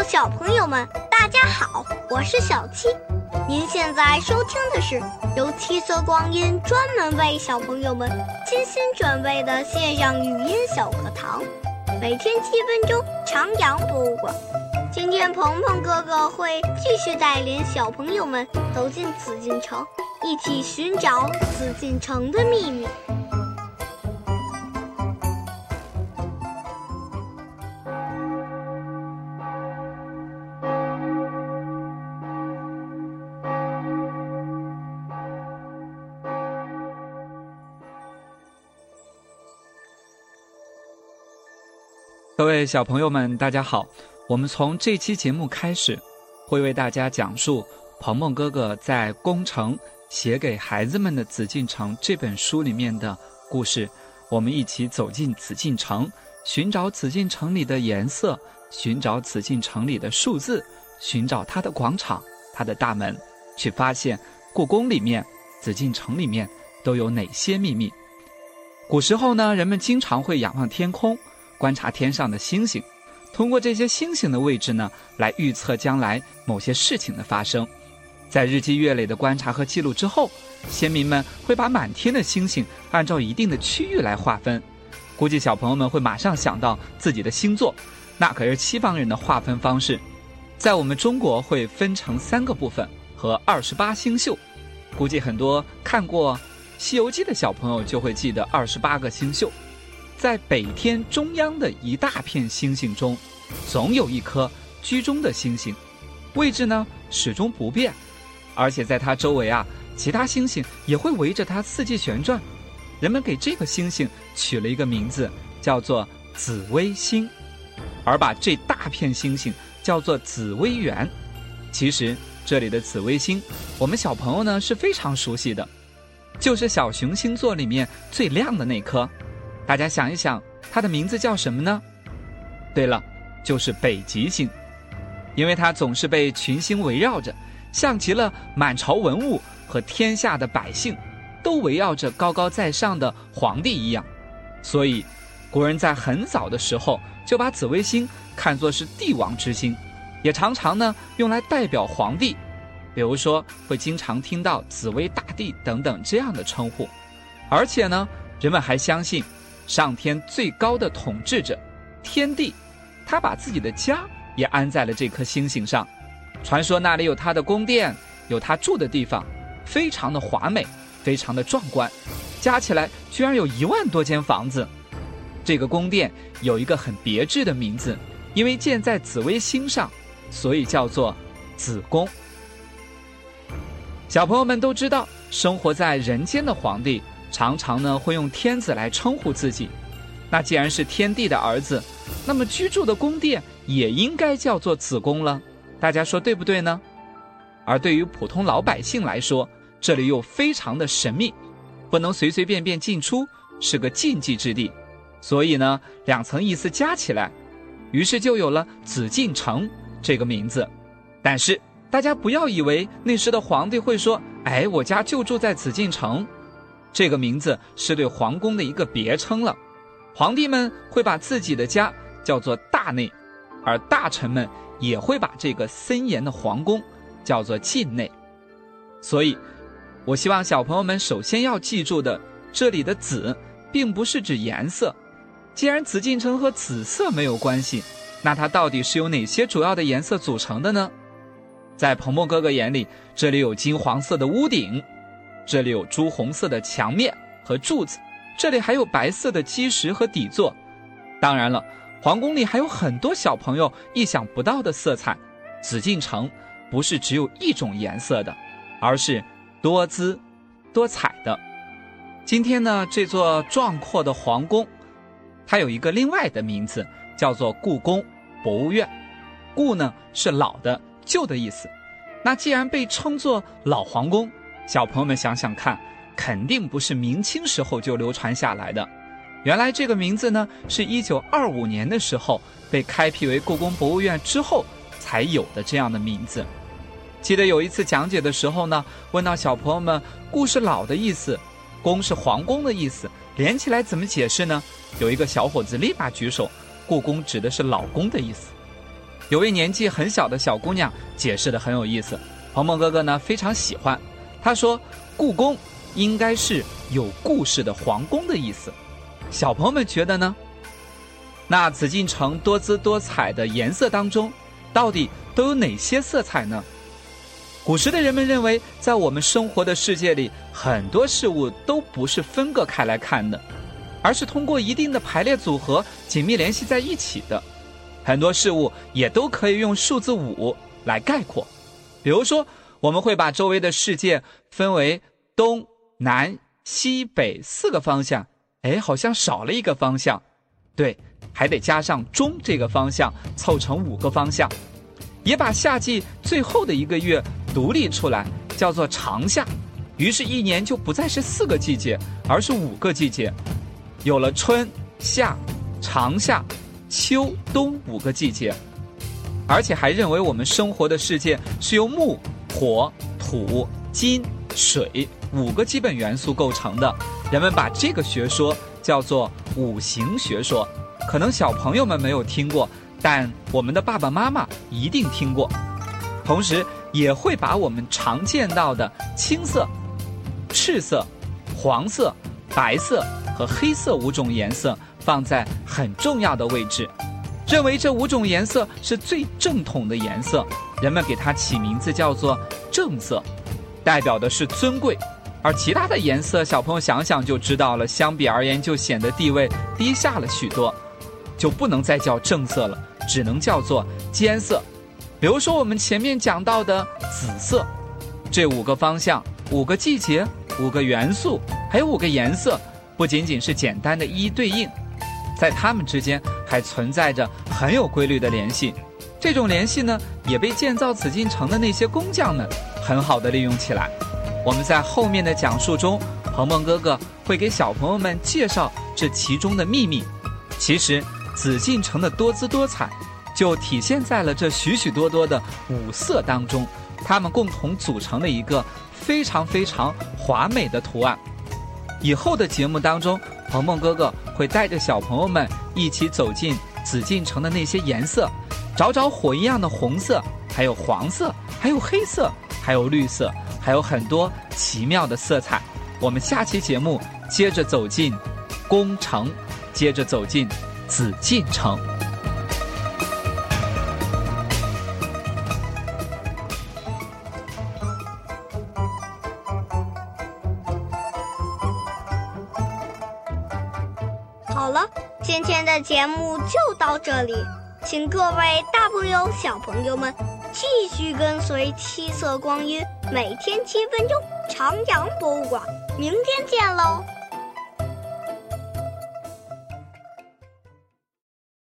小朋友们，大家好，我是小七。您现在收听的是由七色光阴专门为小朋友们精心准备的线上语音小课堂，每天七分钟，长阳博物馆。今天鹏鹏哥哥会继续带领小朋友们走进紫禁城，一起寻找紫禁城的秘密。各位小朋友们，大家好！我们从这期节目开始，会为大家讲述鹏鹏哥哥在《工程写给孩子们的紫禁城》这本书里面的故事。我们一起走进紫禁城，寻找紫禁城里的颜色，寻找紫禁城里的数字，寻找它的广场、它的大门，去发现故宫里面、紫禁城里面都有哪些秘密。古时候呢，人们经常会仰望天空。观察天上的星星，通过这些星星的位置呢，来预测将来某些事情的发生。在日积月累的观察和记录之后，先民们会把满天的星星按照一定的区域来划分。估计小朋友们会马上想到自己的星座，那可是西方人的划分方式。在我们中国会分成三个部分和二十八星宿。估计很多看过《西游记》的小朋友就会记得二十八个星宿。在北天中央的一大片星星中，总有一颗居中的星星，位置呢始终不变，而且在它周围啊，其他星星也会围着它四季旋转。人们给这个星星取了一个名字，叫做紫微星，而把这大片星星叫做紫微垣。其实这里的紫微星，我们小朋友呢是非常熟悉的，就是小熊星座里面最亮的那颗。大家想一想，它的名字叫什么呢？对了，就是北极星，因为它总是被群星围绕着，像极了满朝文物和天下的百姓都围绕着高高在上的皇帝一样。所以，古人在很早的时候就把紫微星看作是帝王之星，也常常呢用来代表皇帝，比如说会经常听到紫微大帝等等这样的称呼。而且呢，人们还相信。上天最高的统治者，天帝，他把自己的家也安在了这颗星星上。传说那里有他的宫殿，有他住的地方，非常的华美，非常的壮观，加起来居然有一万多间房子。这个宫殿有一个很别致的名字，因为建在紫微星上，所以叫做紫宫。小朋友们都知道，生活在人间的皇帝。常常呢会用天子来称呼自己，那既然是天帝的儿子，那么居住的宫殿也应该叫做子宫了。大家说对不对呢？而对于普通老百姓来说，这里又非常的神秘，不能随随便便进出，是个禁忌之地。所以呢，两层意思加起来，于是就有了紫禁城这个名字。但是大家不要以为那时的皇帝会说：“哎，我家就住在紫禁城。”这个名字是对皇宫的一个别称了，皇帝们会把自己的家叫做大内，而大臣们也会把这个森严的皇宫叫做禁内。所以，我希望小朋友们首先要记住的，这里的紫并不是指颜色。既然紫禁城和紫色没有关系，那它到底是由哪些主要的颜色组成的呢？在鹏鹏哥哥眼里，这里有金黄色的屋顶。这里有朱红色的墙面和柱子，这里还有白色的基石和底座。当然了，皇宫里还有很多小朋友意想不到的色彩。紫禁城不是只有一种颜色的，而是多姿多彩的。今天呢，这座壮阔的皇宫，它有一个另外的名字，叫做故宫博物院。故呢是老的、旧的意思。那既然被称作老皇宫，小朋友们想想看，肯定不是明清时候就流传下来的。原来这个名字呢，是一九二五年的时候被开辟为故宫博物院之后才有的这样的名字。记得有一次讲解的时候呢，问到小朋友们“故是老”的意思，“宫”是皇宫的意思，连起来怎么解释呢？有一个小伙子立马举手：“故宫指的是老宫的意思。”有位年纪很小的小姑娘解释的很有意思，鹏鹏哥哥呢非常喜欢。他说：“故宫应该是有故事的皇宫的意思。”小朋友们觉得呢？那紫禁城多姿多彩的颜色当中，到底都有哪些色彩呢？古时的人们认为，在我们生活的世界里，很多事物都不是分割开来看的，而是通过一定的排列组合紧密联系在一起的。很多事物也都可以用数字五来概括。比如说，我们会把周围的世界分为东南西北四个方向，哎，好像少了一个方向，对，还得加上中这个方向，凑成五个方向。也把夏季最后的一个月独立出来，叫做长夏，于是，一年就不再是四个季节，而是五个季节，有了春夏长夏秋冬五个季节，而且还认为我们生活的世界是由木、火、土、金、水五个基本元素构成的。人们把这个学说叫做五行学说，可能小朋友们没有听过。但我们的爸爸妈妈一定听过，同时也会把我们常见到的青色、赤色、黄色、白色和黑色五种颜色放在很重要的位置，认为这五种颜色是最正统的颜色，人们给它起名字叫做正色，代表的是尊贵，而其他的颜色，小朋友想想就知道了，相比而言就显得地位低下了许多，就不能再叫正色了。只能叫做间色，比如说我们前面讲到的紫色，这五个方向、五个季节、五个元素，还有五个颜色，不仅仅是简单的一一对应，在它们之间还存在着很有规律的联系。这种联系呢，也被建造紫禁城的那些工匠们很好的利用起来。我们在后面的讲述中，鹏鹏哥哥会给小朋友们介绍这其中的秘密。其实。紫禁城的多姿多彩，就体现在了这许许多多的五色当中，它们共同组成了一个非常非常华美的图案。以后的节目当中，鹏鹏哥哥会带着小朋友们一起走进紫禁城的那些颜色，找找火一样的红色，还有黄色，还有黑色，还有绿色，还有很多奇妙的色彩。我们下期节目接着走进宫城，接着走进。紫禁城。好了，今天的节目就到这里，请各位大朋友、小朋友们继续跟随七色光阴，每天七分钟，长阳博物馆。明天见喽！